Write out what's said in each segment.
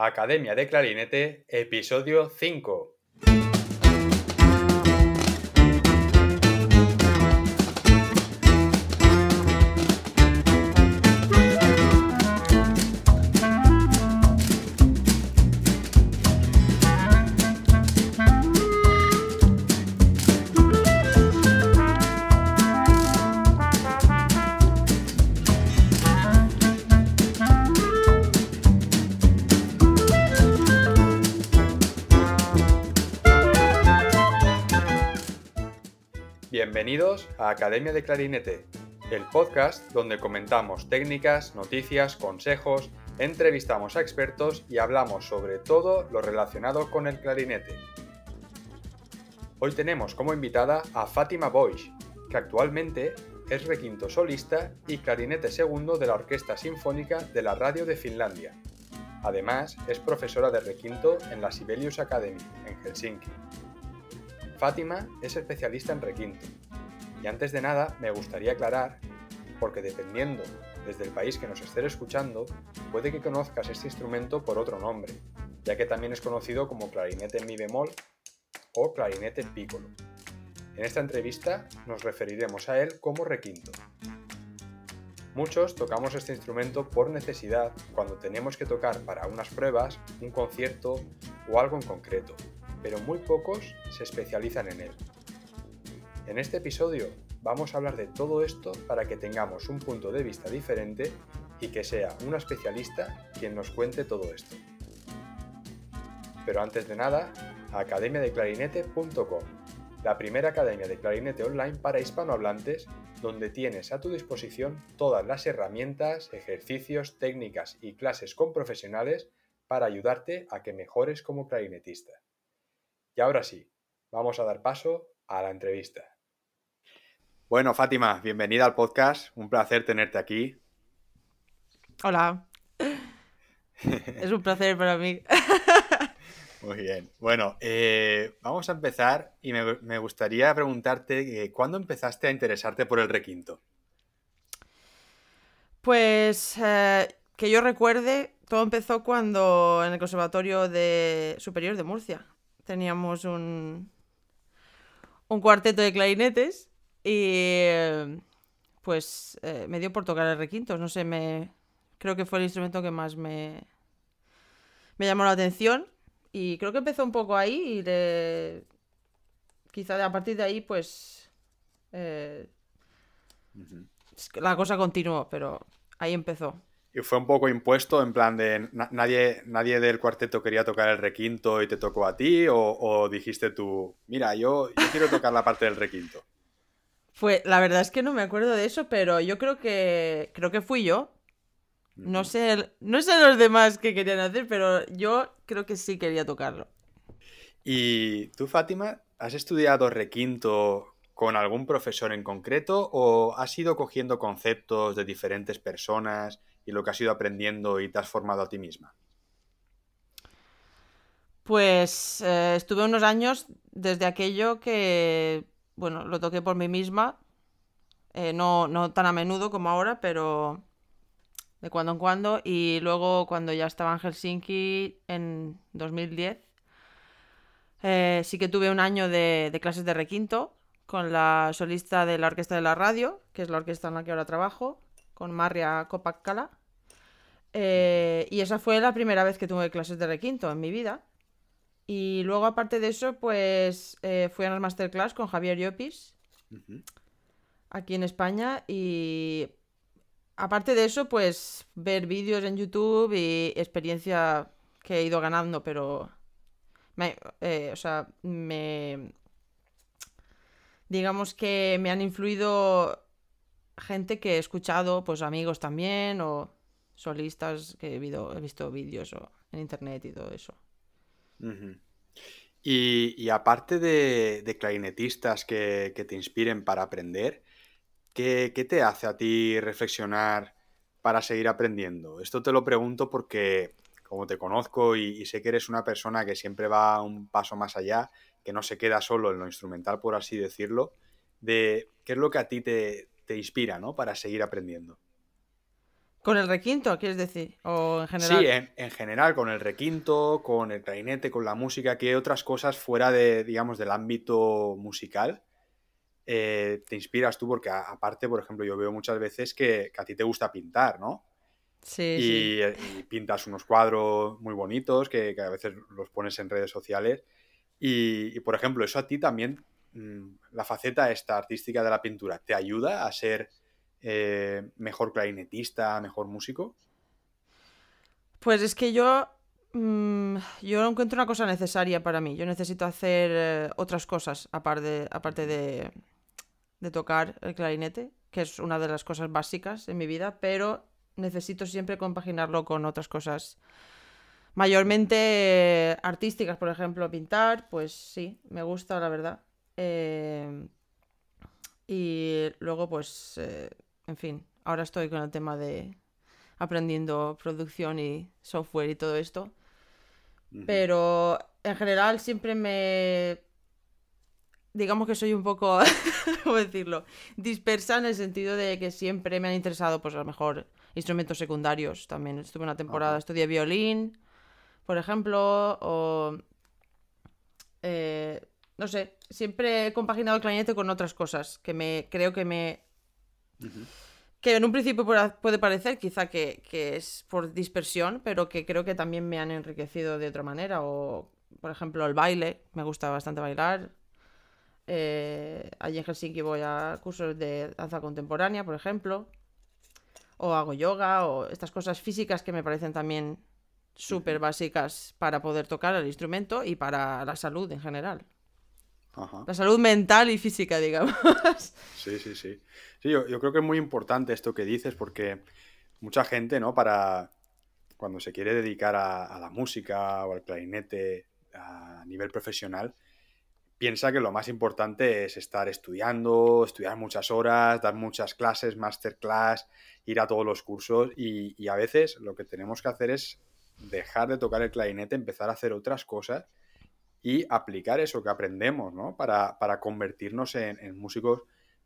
Academia de Clarinete, episodio 5. Bienvenidos a Academia de Clarinete, el podcast donde comentamos técnicas, noticias, consejos, entrevistamos a expertos y hablamos sobre todo lo relacionado con el clarinete. Hoy tenemos como invitada a Fátima Boix, que actualmente es requinto solista y clarinete segundo de la Orquesta Sinfónica de la Radio de Finlandia. Además, es profesora de requinto en la Sibelius Academy, en Helsinki. Fátima es especialista en requinto. Y antes de nada, me gustaría aclarar, porque dependiendo desde el país que nos esté escuchando, puede que conozcas este instrumento por otro nombre, ya que también es conocido como clarinete mi bemol o clarinete piccolo. En esta entrevista nos referiremos a él como requinto. Muchos tocamos este instrumento por necesidad cuando tenemos que tocar para unas pruebas, un concierto o algo en concreto, pero muy pocos se especializan en él. En este episodio vamos a hablar de todo esto para que tengamos un punto de vista diferente y que sea una especialista quien nos cuente todo esto. Pero antes de nada, academiadeclarinete.com, la primera academia de clarinete online para hispanohablantes donde tienes a tu disposición todas las herramientas, ejercicios, técnicas y clases con profesionales para ayudarte a que mejores como clarinetista. Y ahora sí, vamos a dar paso a la entrevista. Bueno, Fátima, bienvenida al podcast. Un placer tenerte aquí. Hola. es un placer para mí. Muy bien. Bueno, eh, vamos a empezar y me, gustaría preguntarte eh, ¿cuándo empezaste a interesarte por el requinto? Pues eh, que yo recuerde, todo empezó cuando en el Conservatorio de Superior de Murcia teníamos un, un cuarteto de clarinetes y pues eh, me dio por tocar el requinto. No sé, me creo que fue el instrumento que más me, me llamó la atención y creo que empezó un poco ahí y de... quizá a partir de ahí pues eh, la cosa continuó, pero ahí empezó. Y fue un poco impuesto, en plan de nadie, nadie del cuarteto quería tocar el requinto y te tocó a ti, o, dijiste tú, mira, yo, quiero tocar la parte del requinto. Fue, la verdad es que no me acuerdo de eso, pero yo creo que creo que fui yo. No sé, no sé los demás que querían hacer, pero yo creo que sí quería tocarlo. ¿Y tú, Fátima, has estudiado requinto con algún profesor en concreto o has ido cogiendo conceptos de diferentes personas y lo que has ido aprendiendo y te has formado a ti misma? Pues eh, estuve unos años desde aquello que, bueno, lo toqué por mí misma, eh, no, no tan a menudo como ahora, pero de cuando en cuando. Y luego cuando ya estaba en Helsinki en 2010, eh, sí que tuve un año de, clases de requinto con la solista de la Orquesta de la Radio, que es la orquesta en la que ahora trabajo, con Maria Kopakkala. Eh, y esa fue la primera vez que tuve clases de requinto en mi vida. Y luego, aparte de eso, pues eh, fui a una masterclass con Javier Llopis, aquí en España. Y aparte de eso, pues ver vídeos en YouTube y experiencia que he ido ganando, pero... Eh, o sea, me... Digamos que me han influido gente que he escuchado, pues amigos también, o solistas que he, he visto vídeos en internet y todo eso. y, aparte de, clarinetistas que, te inspiren para aprender, ¿qué, te hace a ti reflexionar para seguir aprendiendo? Esto te lo pregunto porque, como te conozco y, sé que eres una persona que siempre va un paso más allá, que no se queda solo en lo instrumental, por así decirlo, de qué es lo que a ti te, te inspira, ¿no? Para seguir aprendiendo. ¿Con el requinto, quieres decir? ¿O en general? Sí, en, general, con el requinto, con el clarinete, con la música, ¿qué otras cosas fuera de, digamos, del ámbito musical eh, te inspiras tú? Porque aparte, por ejemplo, yo veo muchas veces que, a ti te gusta pintar, ¿no? Sí, y, y pintas unos cuadros muy bonitos que, a veces los pones en redes sociales. Y, por ejemplo, eso a ti también, mm, la faceta esta artística de la pintura, ¿te ayuda a ser eh, mejor clarinetista, mejor músico? Pues es que yo mm, yo encuentro una cosa necesaria para mí. Yo necesito hacer eh, otras cosas aparte, aparte de, de, tocar el clarinete, que es una de las cosas básicas en mi vida, pero necesito siempre compaginarlo con otras cosas mayormente eh, artísticas, por ejemplo, pintar, pues sí, me gusta, la verdad. y luego, pues en fin, ahora estoy con el tema de aprendiendo producción y software y todo esto. Pero en general siempre me... Digamos que soy un poco, ¿cómo decirlo? Dispersa en el sentido de que siempre me han interesado, pues a lo mejor, instrumentos secundarios. También estuve una temporada, estudié violín, por ejemplo, o... Eh, no sé, siempre he compaginado el clarinete con otras cosas que me creo que me que en un principio puede parecer quizá que, es por dispersión, pero que creo que también me han enriquecido de otra manera. O, por ejemplo, el baile, me gusta bastante bailar. Eh, allí en Helsinki voy a cursos de danza contemporánea, por ejemplo. O hago yoga, o estas cosas físicas que me parecen también súper básicas para poder tocar el instrumento y para la salud en general. La salud mental y física, digamos. Sí, sí, sí. Sí, yo, creo que es muy importante esto que dices porque mucha gente, ¿no? Para cuando se quiere dedicar a, la música o al clarinete a nivel profesional, piensa que lo más importante es estar estudiando, estudiar muchas horas, dar muchas clases, masterclass, ir a todos los cursos y, y, a veces lo que tenemos que hacer es dejar de tocar el clarinete, empezar a hacer otras cosas y aplicar eso que aprendemos, ¿no? Para, para convertirnos en, músicos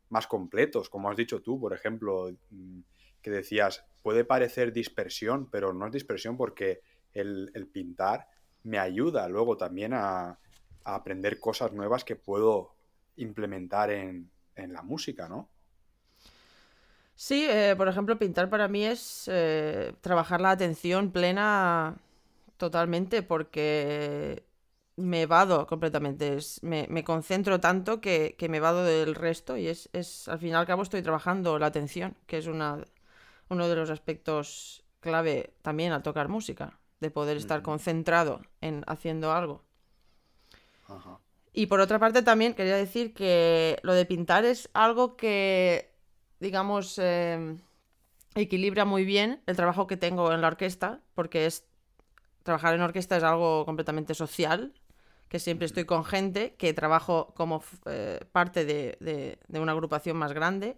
más completos, como has dicho tú, por ejemplo, mm, que decías, puede parecer dispersión, pero no es dispersión porque el, pintar me ayuda luego también a, aprender cosas nuevas que puedo implementar en, la música, ¿no? Sí, eh, por ejemplo, pintar para mí es eh, trabajar la atención plena totalmente porque me vado completamente. me, concentro tanto que, me vado del resto y es, al final al cabo estoy trabajando la atención, que es una, uno de los aspectos clave también al tocar música, de poder estar concentrado en haciendo algo. Y por otra parte también quería decir que lo de pintar es algo que, digamos, em, equilibra muy bien el trabajo que tengo en la orquesta, porque es trabajar en orquesta es algo completamente social, que siempre estoy con gente, que trabajo como eh, parte de, una agrupación más grande,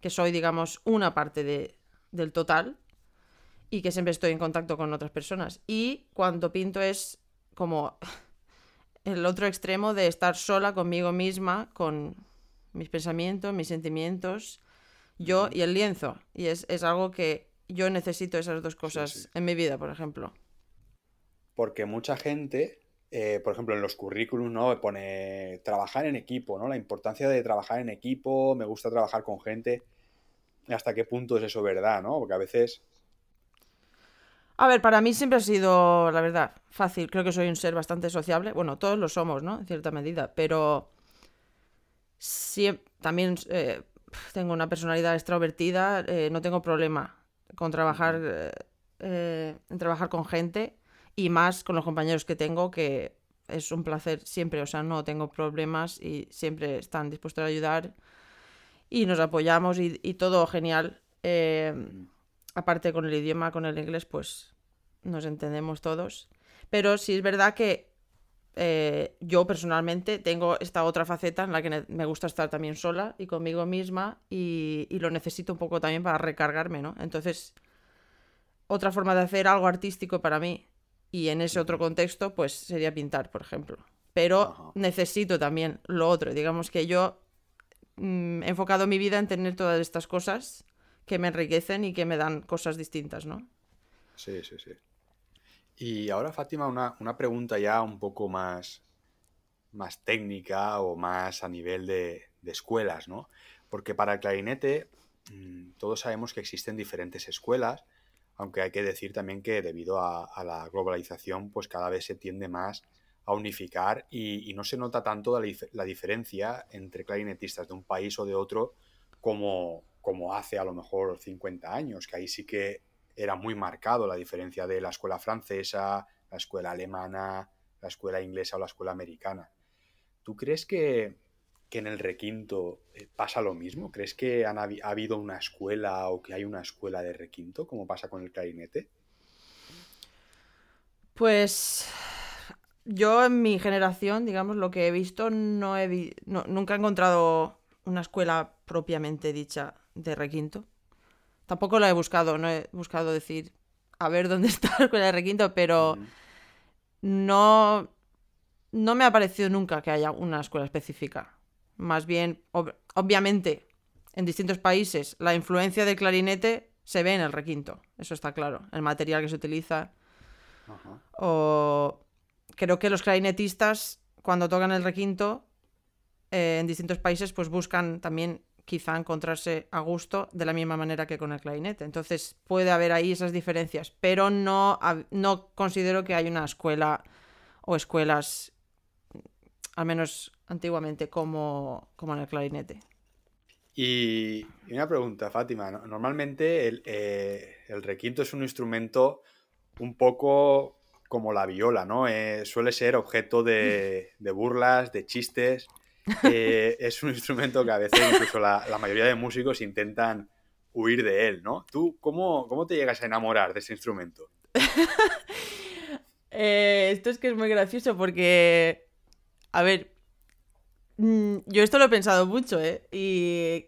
que soy, digamos, una parte del total y que siempre estoy en contacto con otras personas. Y cuando pinto es como el otro extremo de estar sola conmigo misma, con mis pensamientos, mis sentimientos, yo y el lienzo. Y es, algo que yo necesito esas dos cosas en mi vida, por ejemplo. Porque mucha gente eh, por ejemplo, en los currículums, ¿no? Pone trabajar en equipo, ¿no? La importancia de trabajar en equipo, me gusta trabajar con gente. ¿Hasta qué punto es eso verdad, no? Porque a veces... A ver, para mí siempre ha sido, la verdad, fácil. Creo que soy un ser bastante sociable. Bueno, todos lo somos, ¿no? En cierta medida. Pero también eh, tengo una personalidad extrovertida. Eh, no tengo problema con trabajar, en trabajar con gente y más con los compañeros que tengo, que es un placer siempre, o sea, no tengo problemas y siempre están dispuestos a ayudar y nos apoyamos y, todo genial. Em, aparte con el idioma, con el inglés, pues nos entendemos todos. Pero sí es verdad que eh, yo personalmente tengo esta otra faceta en la que me gusta estar también sola y conmigo misma y, y, lo necesito un poco también para recargarme, ¿no? Entonces, otra forma de hacer algo artístico para mí y en ese otro contexto, pues sería pintar, por ejemplo. Pero necesito también lo otro. Digamos que yo mm, he enfocado mi vida en tener todas estas cosas que me enriquecen y que me dan cosas distintas, ¿no? Sí, sí, sí. Y ahora, Fátima, una, una pregunta ya un poco más, más técnica o más a nivel de, de escuelas, ¿no? Porque para el clarinete mm, todos sabemos que existen diferentes escuelas, aunque hay que decir también que debido a, a la globalización, pues cada vez se tiende más a unificar y, y no se nota tanto la, la, diferencia entre clarinetistas de un país o de otro como, como hace a lo mejor 50 años, que ahí sí que era muy marcado la diferencia de la escuela francesa, la escuela alemana, la escuela inglesa o la escuela americana. ¿Tú crees que, que en el requinto eh, pasa lo mismo? ¿Crees que han, ha habido una escuela o que hay una escuela de requinto, como pasa con el clarinete? Pues yo en mi generación, digamos, lo que he visto, no he vi no, nunca he encontrado una escuela propiamente dicha de requinto. Tampoco la he buscado, no he buscado decir a ver dónde está la escuela de requinto, pero mm. no, no me ha parecido nunca que haya una escuela específica. Más bien, ob obviamente, en distintos países la influencia del clarinete se ve en el requinto, eso está claro, el material que se utiliza. Ajá. O creo que los clarinetistas, cuando tocan el requinto, eh, en distintos países, pues buscan también quizá encontrarse a gusto de la misma manera que con el clarinete. Entonces puede haber ahí esas diferencias, pero no, no considero que hay una escuela o escuelas, al menos antiguamente, como, como en el clarinete. Y, una pregunta, Fátima. Normalmente el, eh, el, requinto es un instrumento un poco como la viola, ¿no? Eh, suele ser objeto de, de burlas, de chistes. Eh, es un instrumento que a veces incluso la, la, mayoría de músicos intentan huir de él, ¿no? ¿Tú cómo, cómo te llegas a enamorar de ese instrumento? eh, esto es que es muy gracioso porque, a ver, mm, yo esto lo he pensado mucho, ¿eh? Y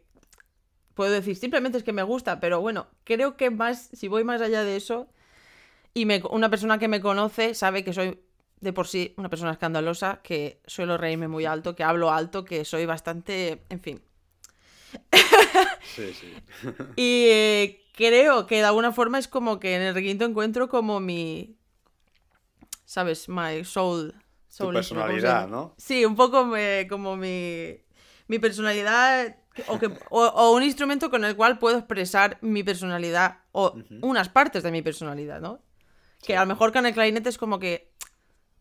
puedo decir, simplemente es que me gusta, pero bueno, creo que más, si voy más allá de eso, y me, una persona que me conoce sabe que soy de por sí una persona escandalosa, que suelo reírme muy alto, que hablo alto, que soy bastante, en fin. Sí, sí. y eh, creo que de alguna forma es como que en el requinto encuentro como mi, ¿sabes? My soul. Soul tu personalidad, ¿no? Sí, un poco me, como mi, mi personalidad o, que, o, o, un instrumento con el cual puedo expresar mi personalidad o uh -huh. unas partes de mi personalidad, ¿no? Que a lo mejor con el clarinete es como que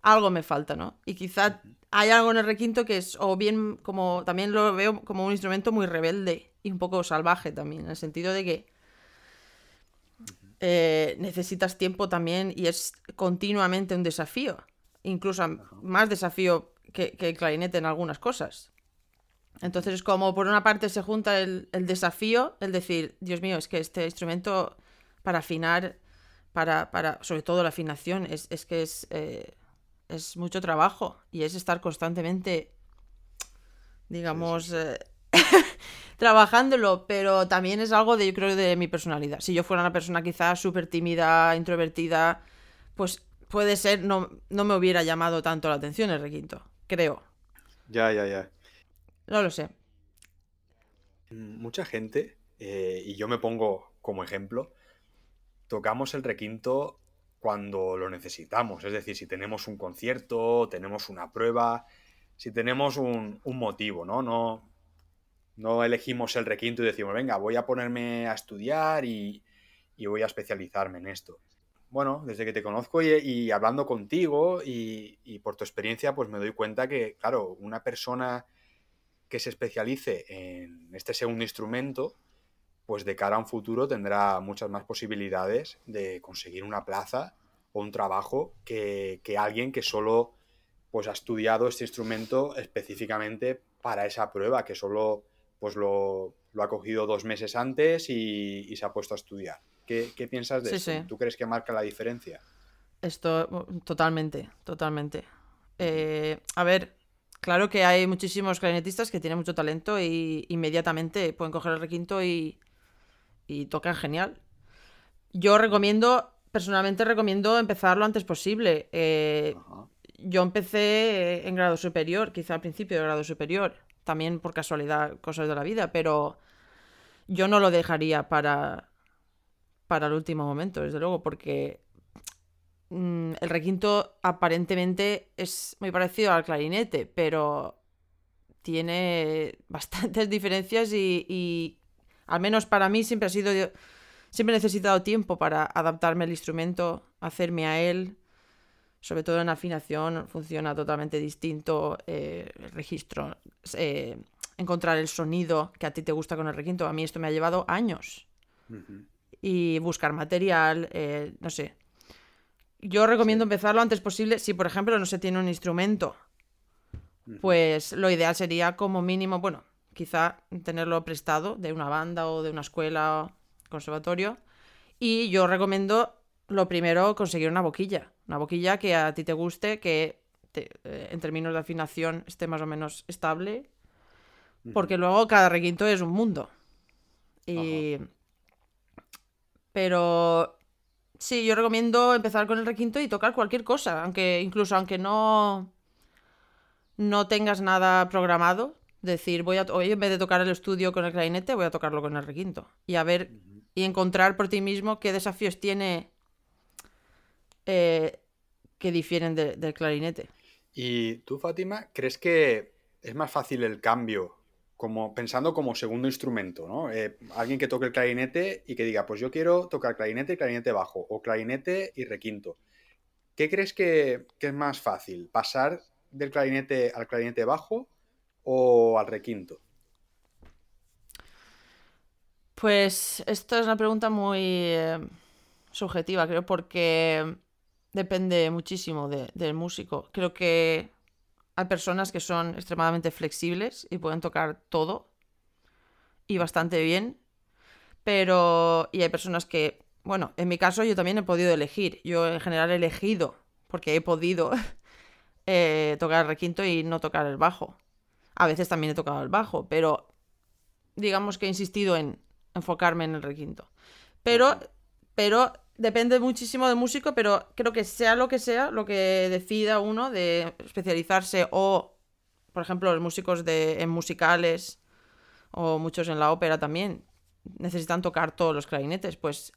algo me falta, ¿no? Y quizá hay algo en el requinto que es, o bien como, también lo veo como un instrumento muy rebelde y un poco salvaje también, en el sentido de que eh, necesitas tiempo también y es continuamente un desafío, incluso más desafío que, que, el clarinete en algunas cosas. Entonces es como por una parte se junta el, el desafío, el decir, Dios mío, es que este instrumento para afinar, para, para sobre todo la afinación, es, es que es... Eh, es mucho trabajo y es estar constantemente, digamos, eh, trabajándolo, pero también es algo de, yo creo, de mi personalidad. Si yo fuera una persona quizás súper tímida, introvertida, pues puede ser, no, no me hubiera llamado tanto la atención el requinto, creo. Ya, ya, ya. No lo sé. Mucha gente, eh, y yo me pongo como ejemplo, tocamos el requinto cuando lo necesitamos. Es decir, si tenemos un concierto, tenemos una prueba, si tenemos un, un motivo, ¿no? ¿no? No elegimos el requinto y decimos, venga, voy a ponerme a estudiar y, y voy a especializarme en esto. Bueno, desde que te conozco y, hablando contigo y, por tu experiencia, pues me doy cuenta que, claro, una persona que se especialice en este segundo instrumento, pues de cara a un futuro tendrá muchas más posibilidades de conseguir una plaza o un trabajo que, alguien que solo pues, ha estudiado este instrumento específicamente para esa prueba, que solo pues, lo, ha cogido dos meses antes y, se ha puesto a estudiar. ¿Qué, qué piensas de sí, eso? Sí. ¿Tú crees que marca la diferencia? Esto, totalmente, totalmente. Eh, a ver, claro que hay muchísimos clarinetistas que tienen mucho talento y inmediatamente pueden coger el requinto y, y tocan genial. Yo recomiendo, personalmente recomiendo empezar lo antes posible. Eh, yo empecé en grado superior, quizá al principio de grado superior, también por casualidad, cosas de la vida, pero yo no lo dejaría para, para el último momento, desde luego, porque mm, el requinto aparentemente es muy parecido al clarinete, pero tiene bastantes diferencias y, al menos para mí siempre ha sido siempre he necesitado tiempo para adaptarme al instrumento, hacerme a él. Sobre todo en afinación funciona totalmente distinto eh, el registro, eh, encontrar el sonido que a ti te gusta con el requinto. A mí esto me ha llevado años. Y buscar material, eh, no sé. Yo recomiendo empezar lo antes posible. Si, por ejemplo, no se tiene un instrumento, pues lo ideal sería como mínimo, bueno, quizá tenerlo prestado de una banda o de una escuela, conservatorio. Y yo recomiendo lo primero conseguir una boquilla. Una boquilla que a ti te guste, que eh, en términos de afinación esté más o menos estable. Porque luego cada requinto es un mundo. Y... Pero sí, yo recomiendo empezar con el requinto y tocar cualquier cosa. Aunque, incluso aunque no. No tengas nada programado. Decir, voy a. Hoy en vez de tocar el estudio con el clarinete, voy a tocarlo con el requinto. Y a ver. Y encontrar por ti mismo qué desafíos tiene eh, que difieren del clarinete. ¿Y tú, Fátima, crees que es más fácil el cambio, como pensando como segundo instrumento, ¿no? Eh, alguien que toque el clarinete y que diga, pues yo quiero tocar clarinete y clarinete bajo, o clarinete y requinto. ¿Qué crees que, que es más fácil? ¿Pasar del clarinete al clarinete bajo o al requinto? Pues esto es una pregunta muy eh, subjetiva, creo, porque depende muchísimo del músico. Creo que hay personas que son extremadamente flexibles y pueden tocar todo y bastante bien, pero y hay personas que, bueno, en mi caso yo también he podido elegir. Yo en general he elegido porque he podido eh, tocar el requinto y no tocar el bajo. A veces también he tocado el bajo, pero digamos que he insistido en enfocarme en el requinto. Pero, pero depende muchísimo del músico, pero creo que sea lo que sea, lo que decida uno de especializarse o, por ejemplo, los músicos de, en musicales o muchos en la ópera también necesitan tocar todos los clarinetes, pues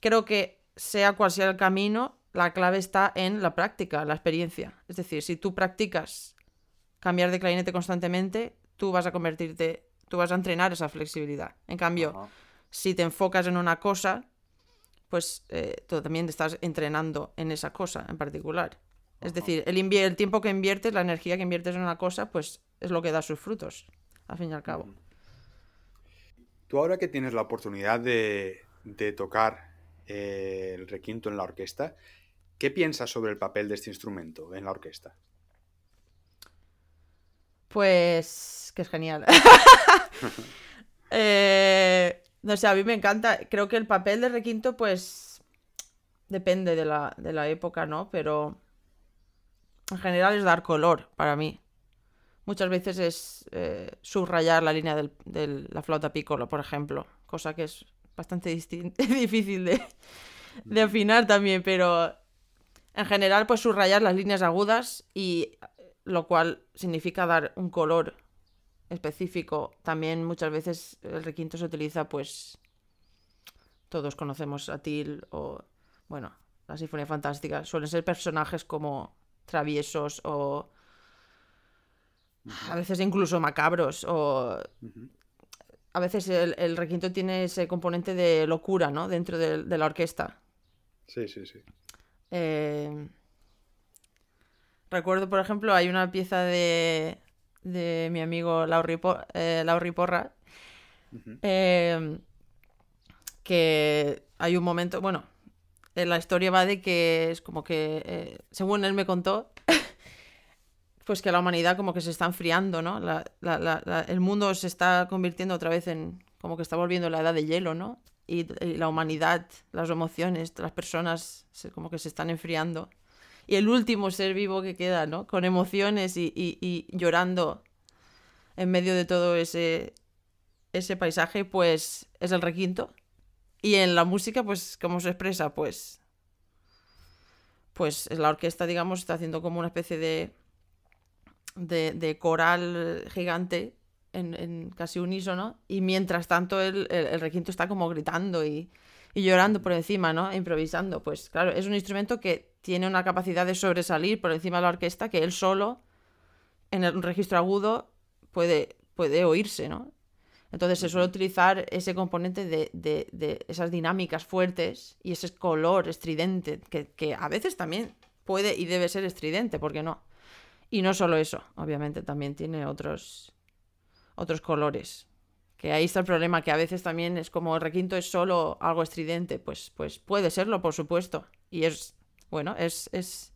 creo que sea cual sea el camino, la clave está en la práctica, la experiencia. Es decir, si tú practicas cambiar de clarinete constantemente, tú vas a convertirte, tú vas a entrenar esa flexibilidad. En cambio, si te enfocas en una cosa, pues eh, tú también estás entrenando en esa cosa en particular. Es decir, el, el tiempo que inviertes, la energía que inviertes en una cosa, pues es lo que da sus frutos, al fin y al cabo. Tú ahora que tienes la oportunidad de, tocar eh, el requinto en la orquesta, ¿qué piensas sobre el papel de este instrumento en la orquesta? Pues que es genial. eh, no sé, a mí me encanta. Creo que el papel de requinto, pues. Depende de la, de la época, ¿no? Pero. En general es dar color para mí. Muchas veces es eh, subrayar la línea de la flauta piccolo, por ejemplo. Cosa que es bastante difícil de, de afinar también, pero en general, pues subrayar las líneas agudas y lo cual significa dar un color específico. También muchas veces el requinto se utiliza, pues, todos conocemos a Til o, bueno, la Sinfonía Fantástica. Suelen ser personajes como traviesos o a veces incluso macabros o... A veces el, requinto tiene ese componente de locura, ¿no? Dentro de, la orquesta. Sí, sí, sí. Eh, recuerdo, por ejemplo, hay una pieza de, de mi amigo Lauri, eh, Porra, em, que hay un momento, bueno, la historia va de que es como que, eh, según él me contó, pues que la humanidad como que se está enfriando, ¿no? el mundo se está convirtiendo otra vez en, como que está volviendo la edad de hielo, ¿no? Y, la humanidad, las emociones, las personas como que se están enfriando y el último ser vivo que queda, ¿no? Con emociones y, llorando en medio de todo ese, ese paisaje, pues es el requinto. Y en la música, pues, ¿cómo se expresa? Pues, pues la orquesta, digamos, está haciendo como una especie de, de, de coral gigante en, casi unísono y mientras tanto el, requinto está como gritando y, llorando por encima, ¿no? improvisando. Pues claro, es un instrumento que tiene una capacidad de sobresalir por encima de la orquesta que él solo, en el registro agudo, puede, puede oírse, ¿no? Entonces se suele utilizar ese componente de, esas dinámicas fuertes y ese color estridente, que, que, a veces también puede y debe ser estridente, ¿por qué no? Y no solo eso, obviamente también tiene otros, otros colores. Que ahí está el problema, que a veces también es como el requinto es solo algo estridente, pues, pues puede serlo, por supuesto. Y es, bueno, es, es,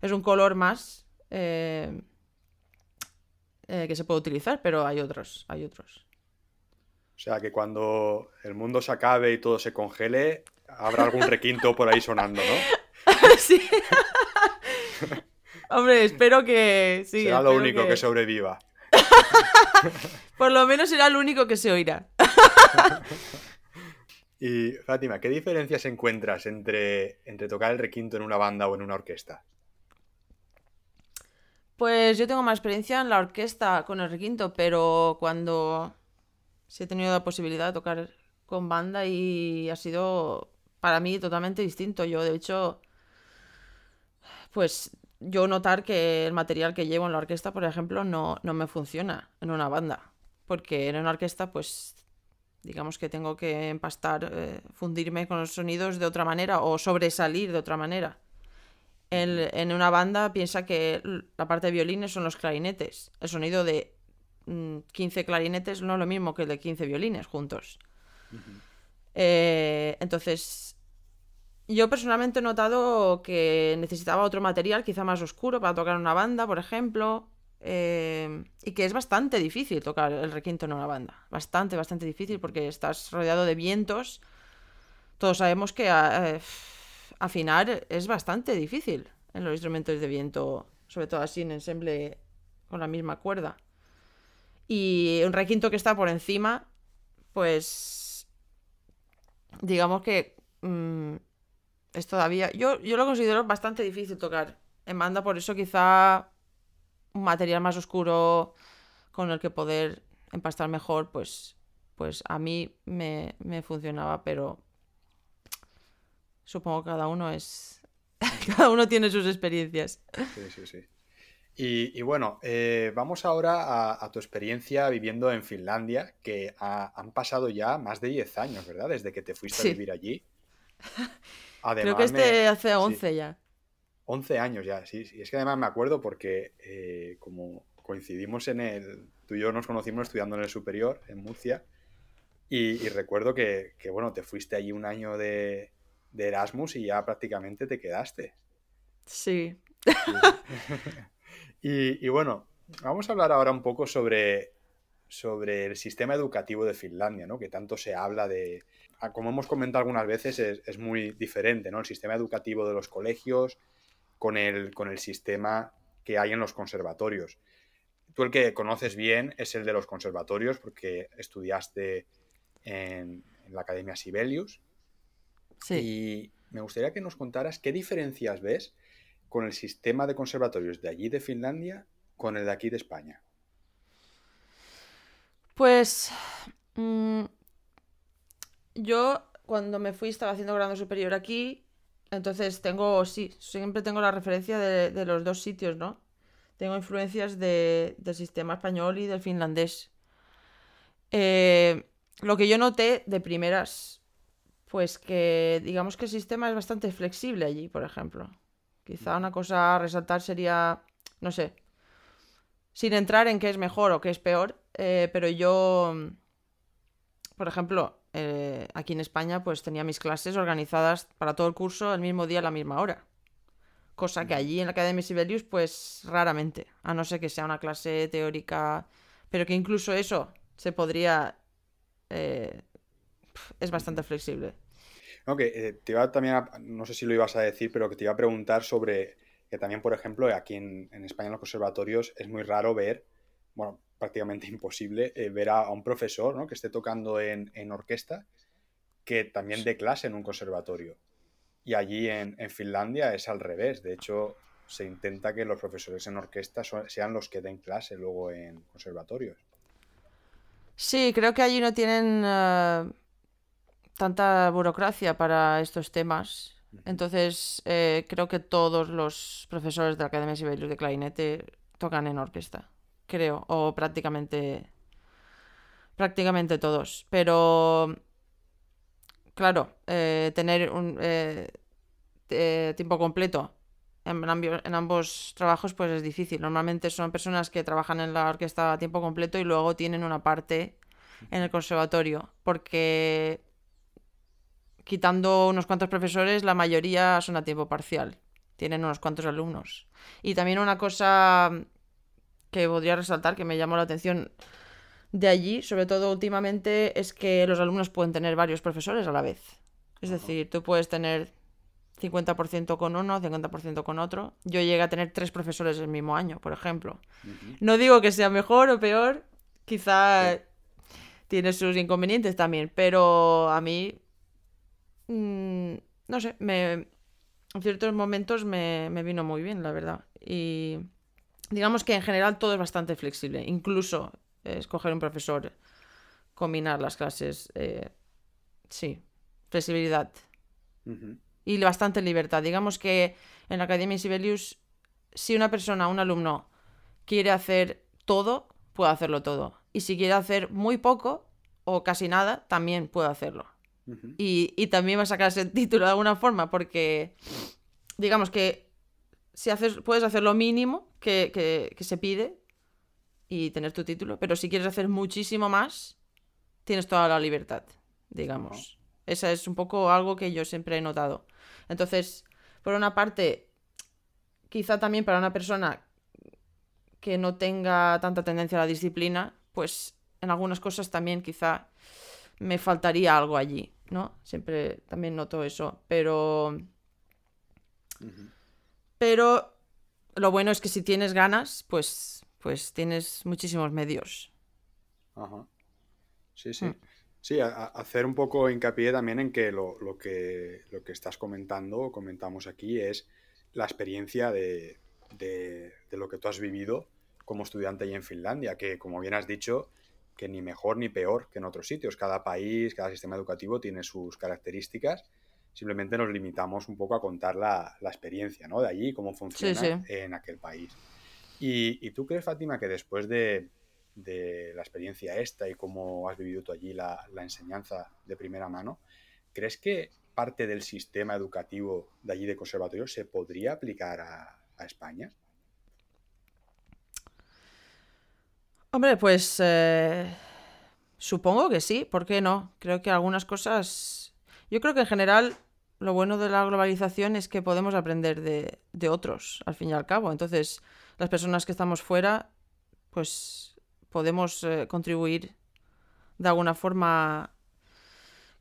es un color más eh, eh, que se puede utilizar, pero hay otros, hay otros. O sea que cuando el mundo se acabe y todo se congele, habrá algún requinto por ahí sonando, ¿no? sí. Hombre, espero que sí. Será lo único que sobreviva. Por lo menos será el único que se oirá. Y Fátima, ¿qué diferencias encuentras entre, entre tocar el requinto en una banda o en una orquesta? Pues yo tengo más experiencia en la orquesta con el requinto, pero cuando sí he tenido la posibilidad de tocar con banda y ha sido para mí totalmente distinto. Yo, de hecho, pues yo notar que el material que llevo en la orquesta, por ejemplo, no, no me funciona en una banda. Porque en una orquesta, pues, digamos que tengo que empastar, eh, fundirme con los sonidos de otra manera o sobresalir de otra manera. En, una banda piensa que la parte de violines son los clarinetes. El sonido de 15 mm, clarinetes no es lo mismo que el de 15 violines juntos. Eh, entonces, yo personalmente he notado que necesitaba otro material, quizá más oscuro, para tocar una banda, por ejemplo. Eh, y que es bastante difícil tocar el requinto en una banda. Bastante, bastante difícil porque estás rodeado de vientos. Todos sabemos que eh, afinar es bastante difícil en los instrumentos de viento, sobre todo así en ensemble con la misma cuerda. Y un requinto que está por encima, pues digamos que mm, es todavía. Yo, yo lo considero bastante difícil tocar en banda, por eso quizá un material más oscuro con el que poder empastar mejor, pues, pues a mí me, funcionaba, pero supongo que cada uno es. cada uno tiene sus experiencias. Sí, sí, sí. Y, bueno, eh, vamos ahora a, tu experiencia viviendo en Finlandia, que han pasado ya más de 10 años, ¿verdad? Desde que te fuiste a vivir allí. Creo que este hace 11 ya. 11 años ya, sí, sí. Es que además me acuerdo porque eh, como coincidimos en el... Tú y yo nos conocimos estudiando en el superior, en Murcia, y, recuerdo que, bueno, te fuiste allí un año de, Erasmus y ya prácticamente te quedaste. Sí. y, bueno, vamos a hablar ahora un poco sobre, sobre el sistema educativo de Finlandia, ¿no? Que tanto se habla de, como hemos comentado algunas veces, es, muy diferente, ¿no? El sistema educativo de los colegios con el, con el sistema que hay en los conservatorios. Tú el que conoces bien es el de los conservatorios porque estudiaste en, la Academia Sibelius. Sí. Y me gustaría que nos contaras qué diferencias ves con el sistema de conservatorios de allí de Finlandia con el de aquí de España. Pues mm, yo cuando me fui estaba haciendo grado superior aquí, entonces tengo, sí, siempre tengo la referencia de, los dos sitios, ¿no? Tengo influencias del sistema español y del finlandés. Eh, lo que yo noté de primeras, pues que digamos que el sistema es bastante flexible allí, por ejemplo. Quizá una cosa a resaltar sería, no sé, sin entrar en qué es mejor o qué es peor, eh, pero yo, por ejemplo, eh, aquí en España pues tenía mis clases organizadas para todo el curso el mismo día a la misma hora. Cosa que allí en la Academia Sibelius pues raramente, a no ser que sea una clase teórica, pero que incluso eso se podría... Eh, es bastante flexible. Que eh, te iba también, no sé si lo ibas a decir, pero que te iba a preguntar sobre que también, por ejemplo, aquí en, en España en los conservatorios es muy raro ver, bueno, prácticamente imposible eh, ver a, un profesor ¿no? que esté tocando en, orquesta que también dé clase en un conservatorio. Y allí en, Finlandia es al revés. De hecho, se intenta que los profesores en orquesta sean los que den clase luego en conservatorios. Sí, creo que allí no tienen eh, tanta burocracia para estos temas. Entonces, eh, creo que todos los profesores de la Academia Sibelius de clarinete tocan en orquesta. Creo, o prácticamente prácticamente todos. Pero, claro, eh, tener un tiempo completo en, ambos trabajos pues es difícil. Normalmente son personas que trabajan en la orquesta a tiempo completo y luego tienen una parte en el conservatorio, porque quitando unos cuantos profesores, la mayoría son a tiempo parcial, tienen unos cuantos alumnos. Y también una cosa que podría resaltar, que me llamó la atención de allí, sobre todo últimamente, es que los alumnos pueden tener varios profesores a la vez. Es decir, tú puedes tener 50% con uno, 50% con otro. Yo llegué a tener tres profesores el mismo año, por ejemplo. No digo que sea mejor o peor, quizá tiene sus inconvenientes también, pero a mí, mm, no sé, me, en ciertos momentos me, vino muy bien, la verdad. Y digamos que en general todo es bastante flexible, incluso escoger un profesor, combinar las clases, eh, sí, flexibilidad y bastante libertad. Digamos que en la Academia Sibelius, si una persona, un alumno, quiere hacer todo, puede hacerlo todo. Y si quiere hacer muy poco o casi nada, también puede hacerlo. y, también va a sacar ese título de alguna forma, porque digamos que si haces, puedes hacer lo mínimo que, se pide y tener tu título, pero si quieres hacer muchísimo más, tienes toda la libertad, digamos. Esa es un poco algo que yo siempre he notado. Entonces, por una parte, quizá también para una persona que no tenga tanta tendencia a la disciplina, pues en algunas cosas también quizá me faltaría algo allí, ¿no? Siempre también noto eso, pero... Pero lo bueno es que si tienes ganas, pues, pues tienes muchísimos medios. Ajá. Sí, sí. Mm. Sí, hacer un poco hincapié también en que lo, que lo que estás comentando, comentamos aquí, es la experiencia de, de, lo que tú has vivido como estudiante ahí en Finlandia, que como bien has dicho, que ni mejor ni peor que en otros sitios. Cada país, cada sistema educativo tiene sus características. Simplemente nos limitamos un poco a contar la, la experiencia ¿no? de allí, cómo funciona en aquel país. Y, y, tú crees, Fátima, que después de, de la experiencia esta y cómo has vivido tú allí la, enseñanza de primera mano, ¿crees que parte del sistema educativo de allí de conservatorio se podría aplicar a, España? Hombre, pues eh, supongo que sí, ¿por qué no? Creo que algunas cosas... Yo creo que en general lo bueno de la globalización es que podemos aprender de, de otros, al fin y al cabo. Entonces, las personas que estamos fuera, pues podemos eh, contribuir de alguna forma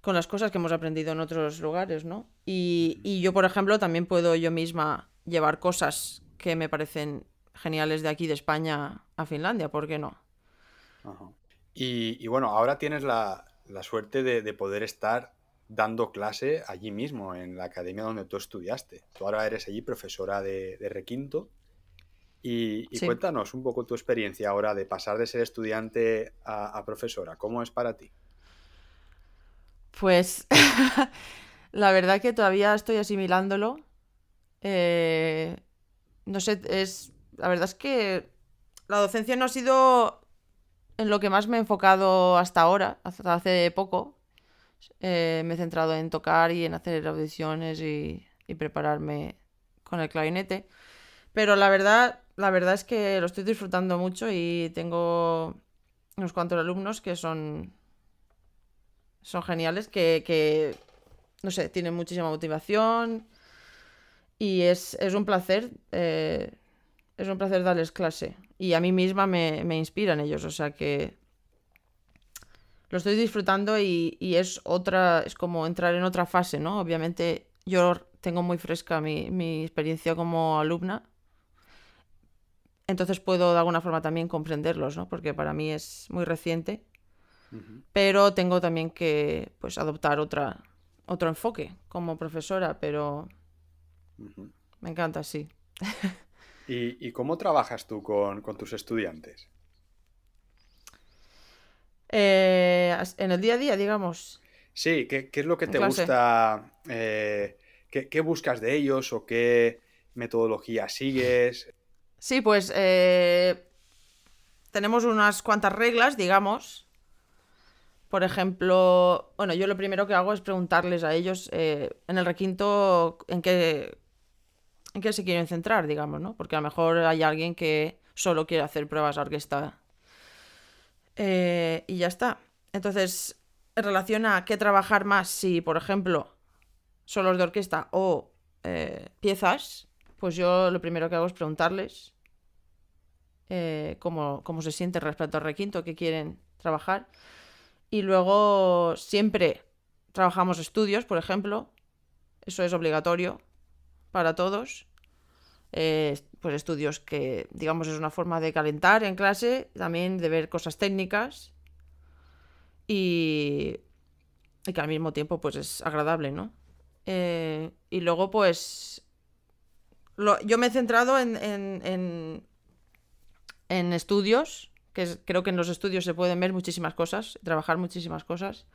con las cosas que hemos aprendido en otros lugares, ¿no? Y, yo, por ejemplo, también puedo yo misma llevar cosas que me parecen geniales de aquí, de España, a Finlandia, ¿por qué no? Y, bueno, ahora tienes la, suerte de, poder estar dando clase allí mismo, en la academia donde tú estudiaste. Tú ahora eres allí profesora de, de requinto y, cuéntanos un poco tu experiencia ahora de pasar de ser estudiante a, profesora. ¿Cómo es para ti? Pues la verdad que todavía estoy asimilándolo. Eh, no sé, es. La verdad es que la docencia no ha sido en lo que más me he enfocado hasta ahora, hasta hace poco. Eh, me he centrado en tocar y en hacer audiciones y prepararme con el clarinete. Pero la verdad, la verdad es que lo estoy disfrutando mucho y tengo unos cuantos alumnos que son, son geniales, que, no sé, tienen muchísima motivación y es, un placer, eh, es un placer darles clase. Y a mí misma me, me inspiran ellos, o sea que lo estoy disfrutando y, y, es otra, es como entrar en otra fase, ¿no? Obviamente yo tengo muy fresca mi, mi experiencia como alumna entonces puedo de alguna forma también comprenderlos, ¿no? Porque para mí es muy reciente. Pero tengo también que pues adoptar otra, otro enfoque como profesora, pero me encanta, sí. ¿Y, cómo trabajas tú con, tus estudiantes? Eh, en el día a día, digamos. Sí, ¿qué, es lo que te gusta? Eh, ¿qué, buscas de ellos o qué metodología sigues? Sí, pues eh, tenemos unas cuantas reglas, digamos. Por ejemplo, bueno, yo lo primero que hago es preguntarles a ellos en el requinto en qué, en qué se quieren centrar, digamos, ¿no? Porque a lo mejor hay alguien que solo quiere hacer pruebas a orquesta eh, y ya está. Entonces, en relación a qué trabajar más, si por ejemplo solos de orquesta o eh, piezas, pues yo lo primero que hago es preguntarles eh, cómo, se sienten respecto al requinto, qué quieren trabajar. Y luego siempre trabajamos estudios, por ejemplo. Eso es obligatorio para todos. Pues estudios que, digamos, es una forma de calentar en clase, también de ver cosas técnicas y, que al mismo tiempo pues es agradable, ¿no? Eh, y luego pues yo me he centrado en, en, en, estudios, que creo que en los estudios se pueden ver muchísimas cosas, trabajar muchísimas cosas.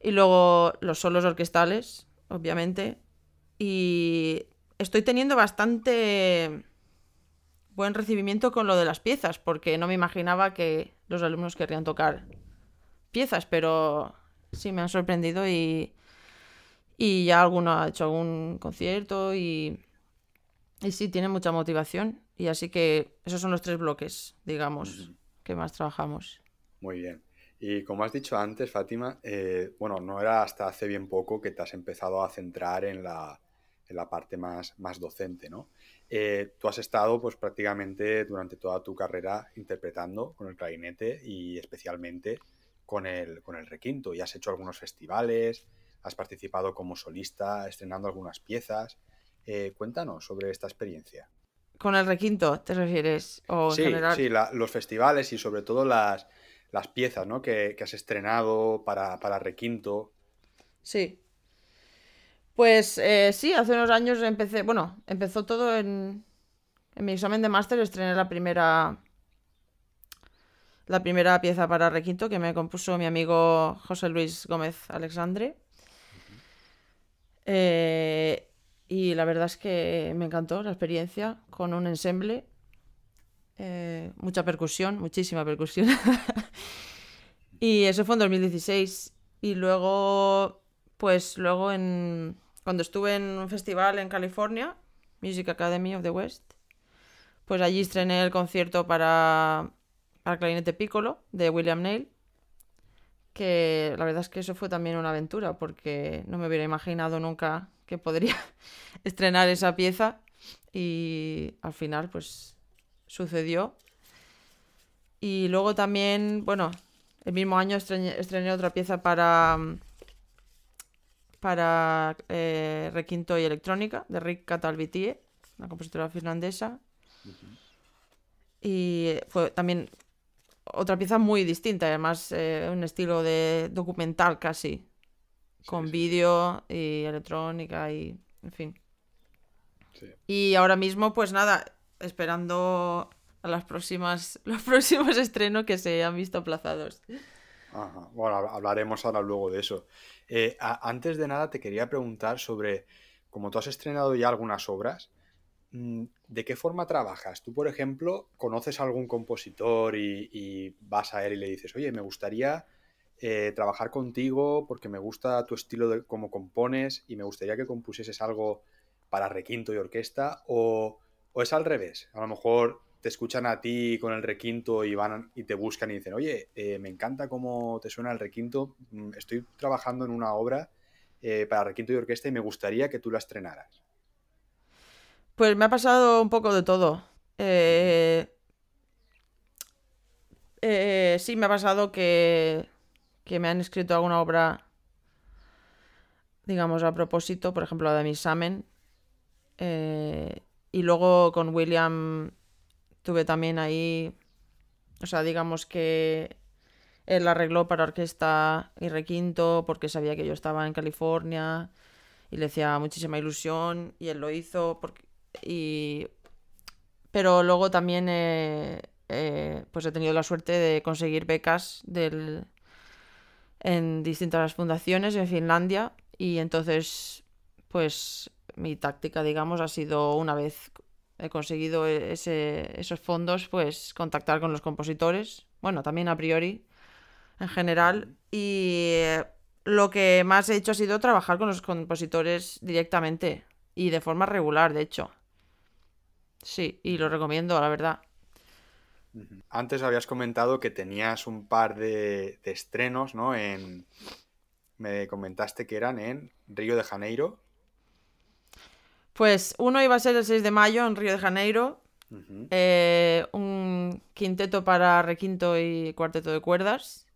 Y luego los solos orquestales, obviamente. Y estoy teniendo bastante buen recibimiento con lo de las piezas, porque no me imaginaba que los alumnos querrían tocar piezas, pero sí me han sorprendido y, y ya alguno ha hecho algún concierto y, y sí, tiene mucha motivación. Y así que esos son los tres bloques, digamos, que más trabajamos. Muy bien. Y como has dicho antes, Fátima, eh, bueno, no era hasta hace bien poco que te has empezado a centrar en la, en la parte más, más docente, ¿no? Eh, tú has estado pues prácticamente durante toda tu carrera interpretando con el clarinete y especialmente con el, con el requinto y has hecho algunos festivales, has participado como solista, estrenando algunas piezas. Eh, cuéntanos sobre esta experiencia. ¿Con el requinto te refieres? O sí, sí los festivales y sobre todo las, las piezas ¿no? que, que has estrenado para, para requinto. Sí, pues eh, sí, hace unos años empecé, bueno, empezó todo en, en mi examen de máster, estrené la primera la primera pieza para requinto que me compuso mi amigo José Luis Gómez Alexandre. Eh, y la verdad es que me encantó la experiencia con un ensemble, eh, mucha percusión, muchísima percusión. y eso fue en 2016. Y luego, pues luego en, cuando estuve en un festival en California, Music Academy of the West, pues allí estrené el concierto para, clarinete piccolo de William Neil, que la verdad es que eso fue también una aventura, porque no me hubiera imaginado nunca que podría estrenar esa pieza y al final pues sucedió. Y luego también, bueno, el mismo año estrené otra pieza para para eh, requinto y electrónica de Rick Catalvitie, una compositora finlandesa. Y fue también otra pieza muy distinta, además eh, un estilo de documental casi, con vídeo y electrónica y en fin. Y ahora mismo, pues nada, esperando a las próximas, los próximos estrenos que se han visto aplazados. Bueno, hablaremos ahora luego de eso. Eh, antes de nada, te quería preguntar sobre, como tú has estrenado ya algunas obras, mm, ¿de qué forma trabajas? Tú, por ejemplo, conoces a algún compositor y, vas a él y le dices, oye, me gustaría eh, trabajar contigo porque me gusta tu estilo de cómo compones y me gustaría que compusieses algo para requinto y orquesta, o, o es al revés. A lo mejor te escuchan a ti con el requinto y van y te buscan y dicen, oye, eh, me encanta cómo te suena el requinto, mm, estoy trabajando en una obra eh, para requinto y orquesta y me gustaría que tú la estrenaras? Pues me ha pasado un poco de todo. Eh, sí, me ha pasado que, que me han escrito alguna obra, digamos, a propósito, por ejemplo, la de mi examen. y luego con William tuve también ahí, o sea, digamos que él arregló para orquesta y requinto porque sabía que yo estaba en California y le hacía muchísima ilusión y él lo hizo porque, y pero luego también he, eh, pues he tenido la suerte de conseguir becas del, en distintas fundaciones en Finlandia y entonces pues mi táctica digamos ha sido una vez he conseguido e-, esos fondos pues contactar con los compositores bueno también a priori en general y eh, lo que más he hecho ha sido trabajar con los compositores directamente y de forma regular de hecho sí y lo recomiendo la verdad antes habías comentado que tenías un par de, estrenos, ¿no? En, me comentaste que eran en Río de Janeiro. Pues uno iba a ser el 6 de mayo en Río de Janeiro. Eh, un quinteto para requinto y cuarteto de cuerdas.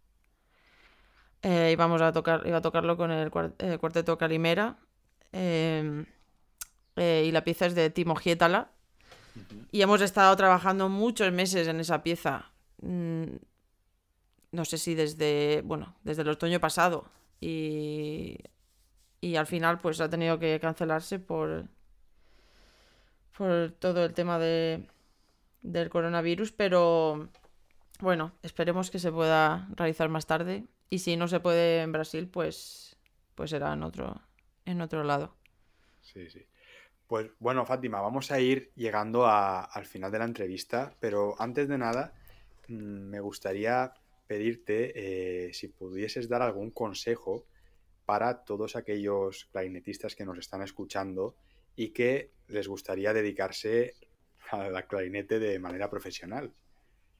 Eh, íbamos a tocar, iba a tocarlo con el, cuarteto Calimera. Eh, y la pieza es de Timo Gietala. Y hemos estado trabajando muchos meses en esa pieza. Mm, no sé si desde, bueno, desde el otoño pasado. Y, y al final pues ha tenido que cancelarse por, por todo el tema de, del coronavirus. Pero bueno, esperemos que se pueda realizar más tarde. Y si no se puede en Brasil, pues, pues será en otro, en otro lado. Sí, sí. Pues bueno, Fátima, vamos a ir llegando al final de la entrevista, pero antes de nada, mm, me gustaría pedirte eh, si pudieses dar algún consejo para todos aquellos clarinetistas que nos están escuchando y que les gustaría dedicarse a la clarinete de manera profesional.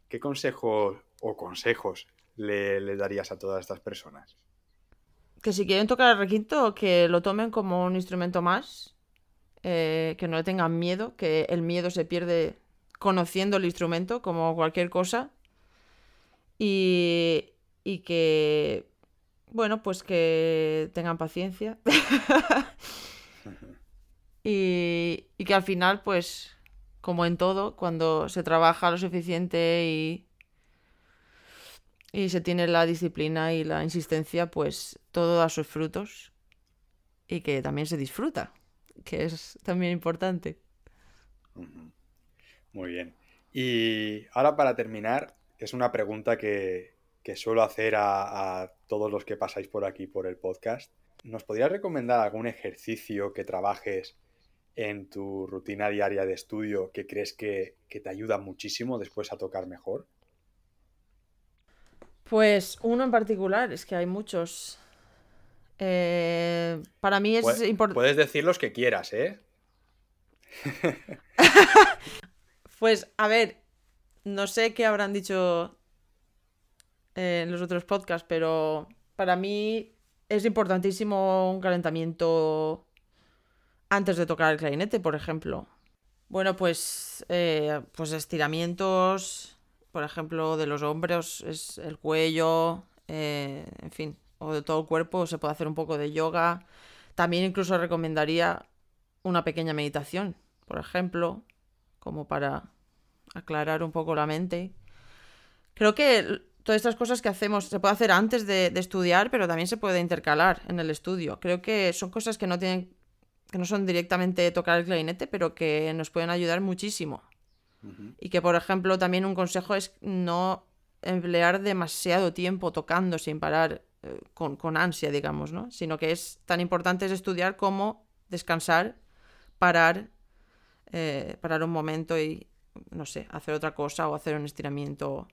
¿Qué consejo o consejos le, le darías a todas estas personas? Que si quieren tocar el requinto, que lo tomen como un instrumento más eh, que no le tengan miedo, que el miedo se pierde conociendo el instrumento como cualquier cosa y, y que, bueno, pues que tengan paciencia y, que al final, pues, como en todo, cuando se trabaja lo suficiente y, y se tiene la disciplina y la insistencia, pues todo da sus frutos y que también se disfruta que es también importante. Muy bien. Y ahora para terminar, es una pregunta que, suelo hacer a, todos los que pasáis por aquí por el podcast. ¿Nos podrías recomendar algún ejercicio que trabajes en tu rutina diaria de estudio que crees que, te ayuda muchísimo después a tocar mejor? Pues uno en particular, es que hay muchos. Eh, para mí es importante. Puedes decir los que quieras, ¿eh? pues, a ver, no sé qué habrán dicho eh, en los otros podcasts, pero para mí es importantísimo un calentamiento antes de tocar el clarinete, por ejemplo. Bueno, pues, eh, pues estiramientos, por ejemplo, de los hombros, es el cuello, en fin, o de todo el cuerpo, se puede hacer un poco de yoga. También incluso recomendaría una pequeña meditación, por ejemplo, como para aclarar un poco la mente. Creo que todas estas cosas que hacemos se puede hacer antes de, estudiar, pero también se puede intercalar en el estudio. Creo que son cosas que no tienen que no son directamente tocar el clarinete, pero que nos pueden ayudar muchísimo. Y que, por ejemplo, también un consejo es no emplear demasiado tiempo tocando sin parar eh, con, ansia, digamos, ¿no? Sino que es tan importante es estudiar como descansar, parar, eh, parar un momento y, no sé, hacer otra cosa o hacer un estiramiento.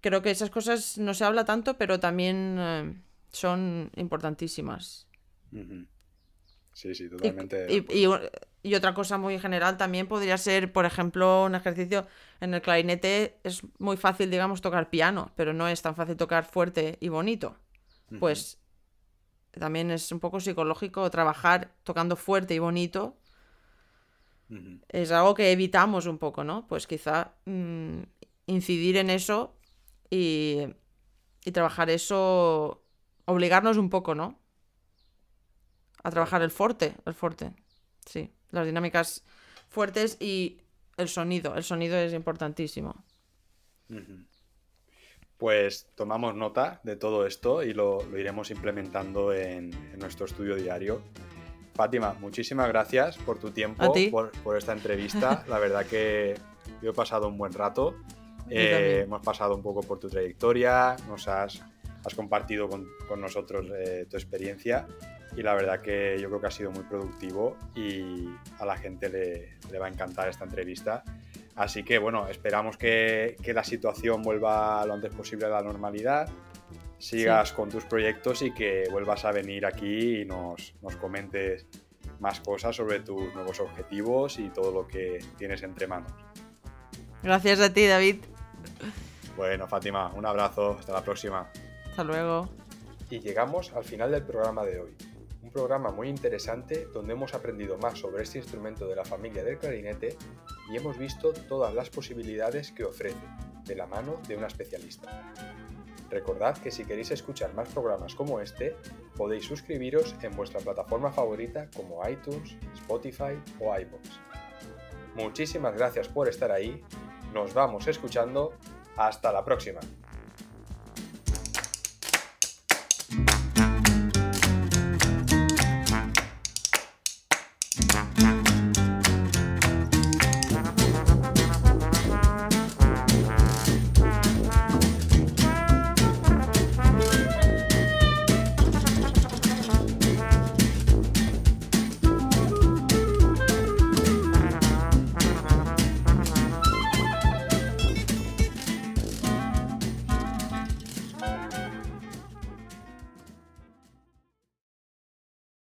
Creo que esas cosas no se habla tanto, pero también eh, son importantísimas. Sí, sí, totalmente. Y, otra cosa muy general también podría ser, por ejemplo, un ejercicio en el clarinete. Es muy fácil, digamos, tocar piano, pero no es tan fácil tocar fuerte y bonito. Pues también es un poco psicológico trabajar tocando fuerte y bonito. Es algo que evitamos un poco, ¿no? Pues quizá mm, incidir en eso y, y trabajar eso, obligarnos un poco, ¿no? A trabajar el forte, el forte. Sí, las dinámicas fuertes y el sonido. El sonido es importantísimo. Pues tomamos nota de todo esto y lo, iremos implementando en, nuestro estudio diario. Fátima, muchísimas gracias por tu tiempo, por, esta entrevista. La verdad que yo he pasado un buen rato. Eh, hemos pasado un poco por tu trayectoria, nos has, has compartido con, con nosotros eh, tu experiencia y la verdad que yo creo que ha sido muy productivo y a la gente le, le va a encantar esta entrevista. Así que bueno, esperamos que, que, la situación vuelva lo antes posible a la normalidad, sigas con tus proyectos y que vuelvas a venir aquí y nos, nos comentes más cosas sobre tus nuevos objetivos y todo lo que tienes entre manos. Gracias a ti, David. Bueno, Fátima, un abrazo, hasta la próxima. Hasta luego. Y llegamos al final del programa de hoy. Un programa muy interesante donde hemos aprendido más sobre este instrumento de la familia del clarinete y hemos visto todas las posibilidades que ofrece, de la mano de una especialista. Recordad que si queréis escuchar más programas como este, podéis suscribiros en vuestra plataforma favorita como iTunes, Spotify o iVoox. Muchísimas gracias por estar ahí, nos vamos escuchando, hasta la próxima.